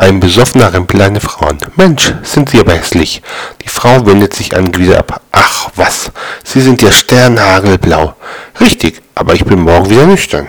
Ein besoffener Rempel eine Frauen. Mensch, sind Sie aber hässlich. Die Frau wendet sich angewidert ab. Ach was, Sie sind ja sternhagelblau. Richtig, aber ich bin morgen wieder nüchtern.